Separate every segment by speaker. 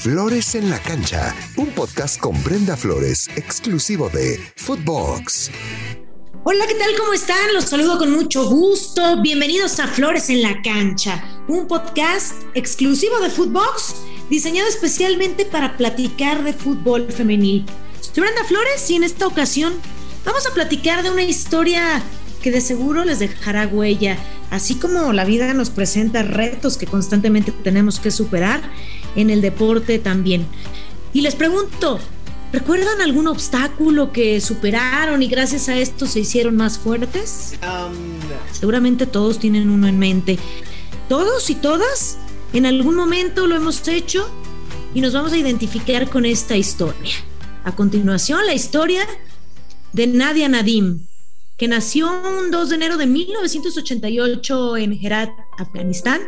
Speaker 1: Flores en la Cancha, un podcast con Brenda Flores, exclusivo de Footbox.
Speaker 2: Hola, ¿qué tal? ¿Cómo están? Los saludo con mucho gusto. Bienvenidos a Flores en la Cancha, un podcast exclusivo de Footbox, diseñado especialmente para platicar de fútbol femenil. Soy Brenda Flores y en esta ocasión vamos a platicar de una historia que de seguro les dejará huella, así como la vida nos presenta retos que constantemente tenemos que superar, en el deporte también. Y les pregunto, ¿recuerdan algún obstáculo que superaron y gracias a esto se hicieron más fuertes? Seguramente todos tienen uno en mente. Todos y todas en algún momento lo hemos hecho y nos vamos a identificar con esta historia. A continuación, la historia de Nadia Nadim, que nació un 2 de enero de 1988 en Herat, Afganistán.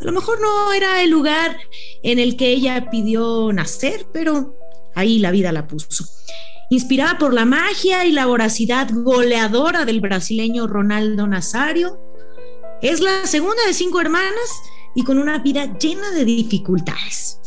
Speaker 2: A lo mejor no era el lugar en el que ella pidió nacer, pero ahí la vida la puso. Inspirada por la magia y la voracidad goleadora del brasileño Ronaldo Nazario, es la segunda de cinco hermanas y con una vida llena de dificultades.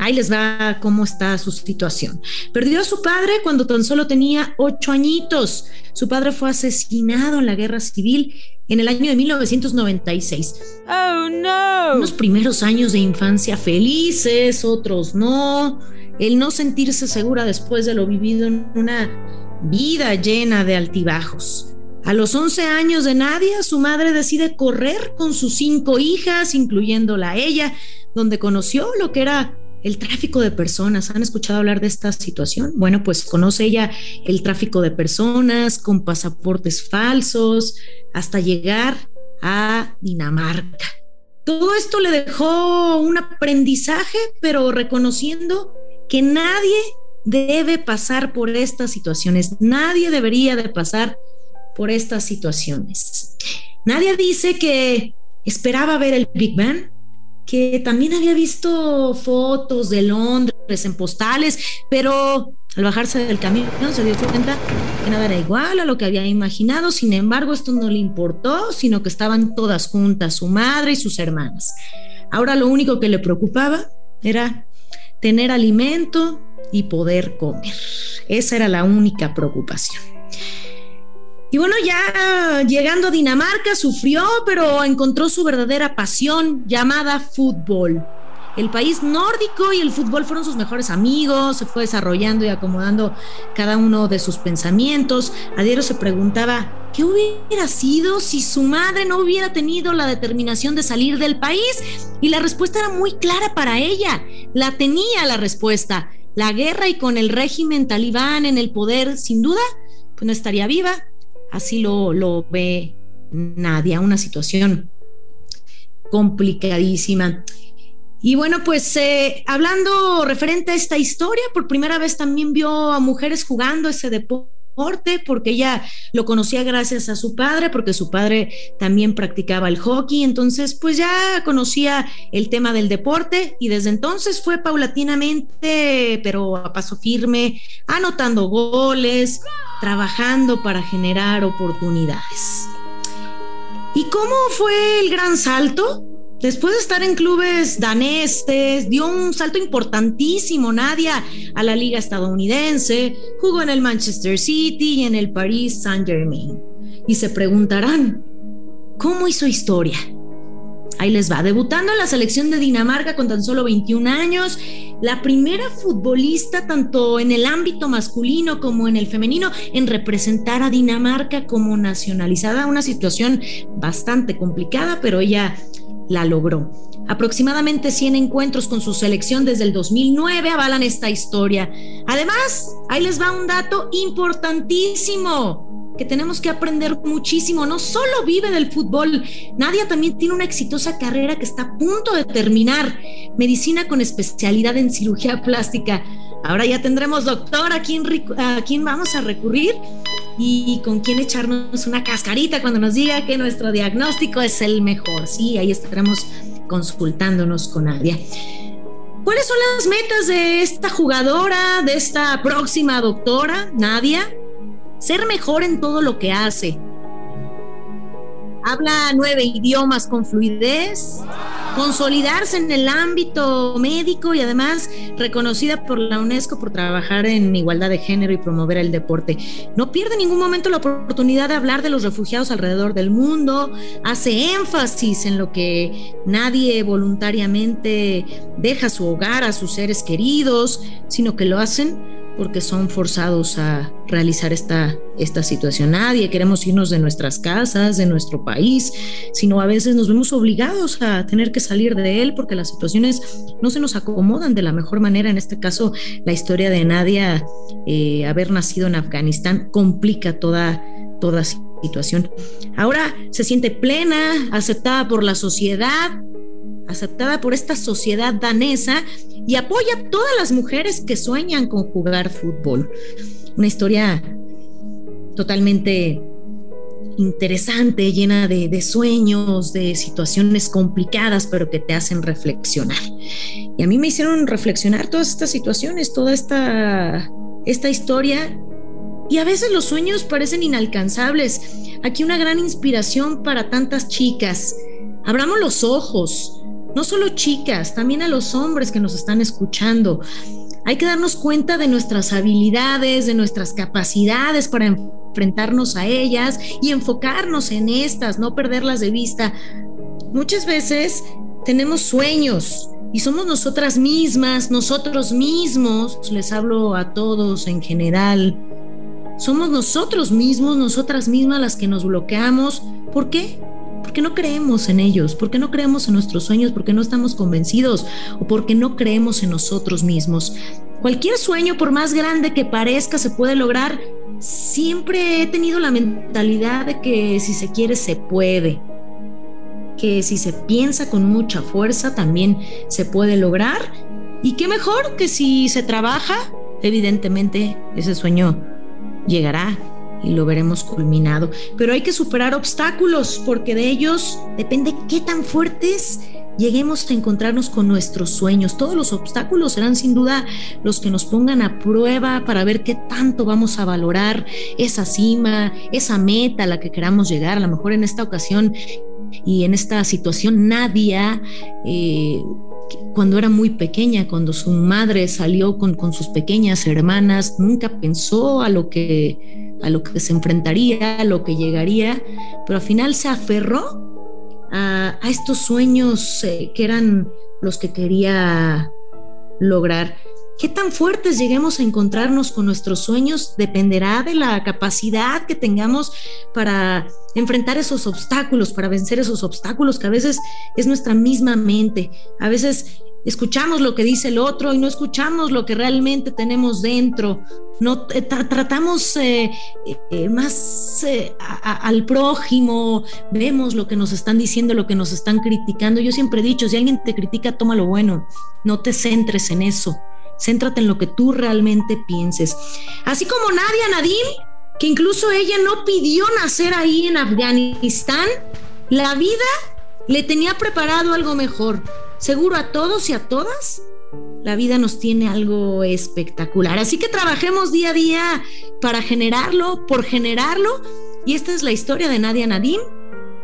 Speaker 2: Ahí les va cómo está su situación. Perdió a su padre cuando tan solo tenía ocho añitos. Su padre fue asesinado en la guerra civil en el año de 1996. Oh, no. Unos primeros años de infancia felices, otros no. El no sentirse segura después de lo vivido en una vida llena de altibajos. A los 11 años de Nadia, su madre decide correr con sus cinco hijas, incluyéndola a ella, donde conoció lo que era el tráfico de personas. ¿Han escuchado hablar de esta situación? Bueno, pues conoce ella el tráfico de personas con pasaportes falsos hasta llegar a Dinamarca. Todo esto le dejó un aprendizaje, pero reconociendo que nadie debe pasar por estas situaciones, nadie debería de pasar por estas situaciones. Nadie dice que esperaba ver el Big Bang, que también había visto fotos de Londres en postales, pero al bajarse del camino se dio cuenta que nada era igual a lo que había imaginado. Sin embargo, esto no le importó, sino que estaban todas juntas, su madre y sus hermanas. Ahora lo único que le preocupaba era tener alimento y poder comer. Esa era la única preocupación. Y bueno, ya llegando a Dinamarca sufrió, pero encontró su verdadera pasión llamada fútbol. El país nórdico y el fútbol fueron sus mejores amigos, se fue desarrollando y acomodando cada uno de sus pensamientos. A diario se preguntaba, ¿qué hubiera sido si su madre no hubiera tenido la determinación de salir del país? Y la respuesta era muy clara para ella, la tenía la respuesta. La guerra y con el régimen talibán en el poder, sin duda, pues no estaría viva, Así lo, lo ve Nadia, una situación complicadísima. Y bueno, pues eh, hablando referente a esta historia, por primera vez también vio a mujeres jugando ese deporte porque ella lo conocía gracias a su padre, porque su padre también practicaba el hockey, entonces pues ya conocía el tema del deporte y desde entonces fue paulatinamente, pero a paso firme, anotando goles, trabajando para generar oportunidades. ¿Y cómo fue el gran salto? Después de estar en clubes daneses, dio un salto importantísimo Nadia a la liga estadounidense, jugó en el Manchester City y en el Paris Saint-Germain. Y se preguntarán, ¿cómo hizo historia? Ahí les va, debutando en la selección de Dinamarca con tan solo 21 años, la primera futbolista tanto en el ámbito masculino como en el femenino en representar a Dinamarca como nacionalizada, una situación bastante complicada, pero ella la logró. Aproximadamente 100 encuentros con su selección desde el 2009 avalan esta historia. Además, ahí les va un dato importantísimo que tenemos que aprender muchísimo. No solo vive del fútbol, Nadia también tiene una exitosa carrera que está a punto de terminar. Medicina con especialidad en cirugía plástica. Ahora ya tendremos doctor a quién, a quién vamos a recurrir y con quién echarnos una cascarita cuando nos diga que nuestro diagnóstico es el mejor. Sí, ahí estaremos consultándonos con Nadia. ¿Cuáles son las metas de esta jugadora, de esta próxima doctora, Nadia? Ser mejor en todo lo que hace. Habla nueve idiomas con fluidez consolidarse en el ámbito médico y además reconocida por la UNESCO por trabajar en igualdad de género y promover el deporte. No pierde ningún momento la oportunidad de hablar de los refugiados alrededor del mundo, hace énfasis en lo que nadie voluntariamente deja su hogar a sus seres queridos, sino que lo hacen porque son forzados a realizar esta, esta situación. Nadie queremos irnos de nuestras casas, de nuestro país, sino a veces nos vemos obligados a tener que salir de él porque las situaciones no se nos acomodan de la mejor manera. En este caso, la historia de Nadia, eh, haber nacido en Afganistán, complica toda, toda situación. Ahora se siente plena, aceptada por la sociedad, aceptada por esta sociedad danesa y apoya a todas las mujeres que sueñan con jugar fútbol. Una historia totalmente interesante, llena de, sueños, de situaciones complicadas, pero que te hacen reflexionar. Y a mí me hicieron reflexionar todas estas situaciones, toda esta, esta historia. Y a veces los sueños parecen inalcanzables. Aquí una gran inspiración para tantas chicas. Abramos los ojos, no solo chicas, también a los hombres que nos están escuchando. Hay que darnos cuenta de nuestras habilidades, de nuestras capacidades para enfrentarnos a ellas y enfocarnos en estas, no perderlas de vista. Muchas veces tenemos sueños y somos nosotras mismas, nosotros mismos, les hablo a todos en general, somos nosotros mismos, nosotras mismas las que nos bloqueamos. ¿Por qué? Porque no creemos en ellos, porque no creemos en nuestros sueños, porque no estamos convencidos o porque no creemos en nosotros mismos. Cualquier sueño, por más grande que parezca, se puede lograr. Siempre he tenido la mentalidad de que si se quiere, se puede. Que si se piensa con mucha fuerza, también se puede lograr. Y qué mejor que si se trabaja, evidentemente ese sueño llegará y lo veremos culminado. Pero hay que superar obstáculos porque de ellos depende qué tan fuertes lleguemos a encontrarnos con nuestros sueños. Todos los obstáculos serán sin duda los que nos pongan a prueba para ver qué tanto vamos a valorar esa cima, esa meta a la que queramos llegar. A lo mejor en esta ocasión y en esta situación Nadia, eh, cuando era muy pequeña, cuando su madre salió con, con sus pequeñas hermanas, nunca pensó a lo que a lo que se enfrentaría, a lo que llegaría, pero al final se aferró a, estos sueños eh, que eran los que quería lograr. ¿Qué tan fuertes lleguemos a encontrarnos con nuestros sueños dependerá de la capacidad que tengamos para enfrentar esos obstáculos, para vencer esos obstáculos que a veces es nuestra misma mente. A veces escuchamos lo que dice el otro y no escuchamos lo que realmente tenemos dentro. No eh, tratamos eh, eh, más al prójimo, vemos lo que nos están diciendo, lo que nos están criticando. Yo siempre he dicho, si alguien te critica, toma lo bueno, no te centres en eso. Céntrate en lo que tú realmente pienses. Así como Nadia Nadim, que incluso ella no pidió nacer ahí en Afganistán, la vida le tenía preparado algo mejor seguro a todos y a todas, la vida nos tiene algo espectacular. Así que trabajemos día a día para generarlo, por generarlo. Y esta es la historia de Nadia Nadim,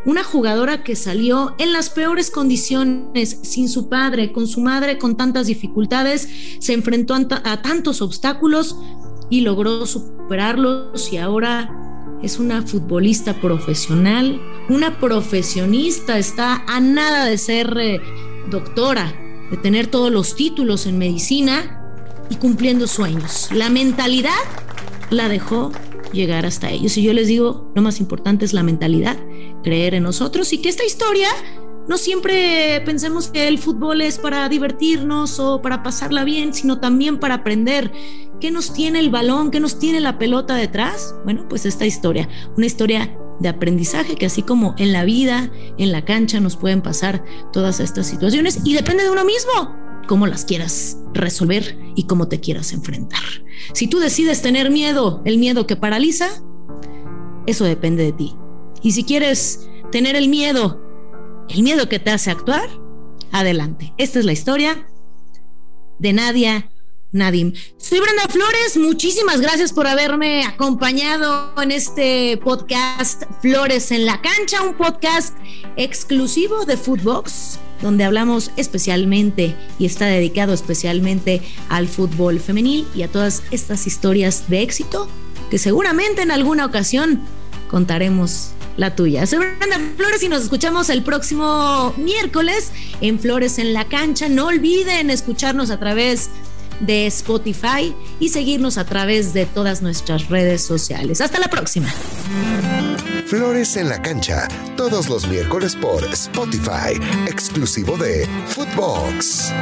Speaker 2: una jugadora que salió en las peores condiciones, sin su padre, con su madre, con tantas dificultades, se enfrentó a, tantos obstáculos y logró superarlos y ahora es una futbolista profesional, una profesionista, está a nada de ser... Doctora, de tener todos los títulos en medicina y cumpliendo sueños. La mentalidad la dejó llegar hasta ellos. Y yo les digo, lo más importante es la mentalidad, creer en nosotros y que esta historia no siempre pensemos que el fútbol es para divertirnos o para pasarla bien, sino también para aprender. ¿Qué nos tiene el balón? ¿Qué nos tiene la pelota detrás? Bueno, pues esta historia, una historia de aprendizaje que así como en la vida, en la cancha nos pueden pasar todas estas situaciones y depende de uno mismo cómo las quieras resolver y cómo te quieras enfrentar. Si tú decides tener miedo, el miedo que paraliza, eso depende de ti. Y si quieres tener el miedo, el miedo que te hace actuar, adelante. Esta es la historia de Nadia Nadim. Soy Brenda Flores, muchísimas gracias por haberme acompañado en este podcast Flores en la cancha, un podcast exclusivo de Footbox donde hablamos especialmente y está dedicado especialmente al fútbol femenil y a todas estas historias de éxito que seguramente en alguna ocasión contaremos la tuya. Soy Brenda Flores y nos escuchamos el próximo miércoles en Flores en la Cancha. No olviden escucharnos a través de Spotify y seguirnos a través de todas nuestras redes sociales. Hasta la próxima.
Speaker 1: Flores en la Cancha, todos los miércoles por Spotify, exclusivo de Footbox.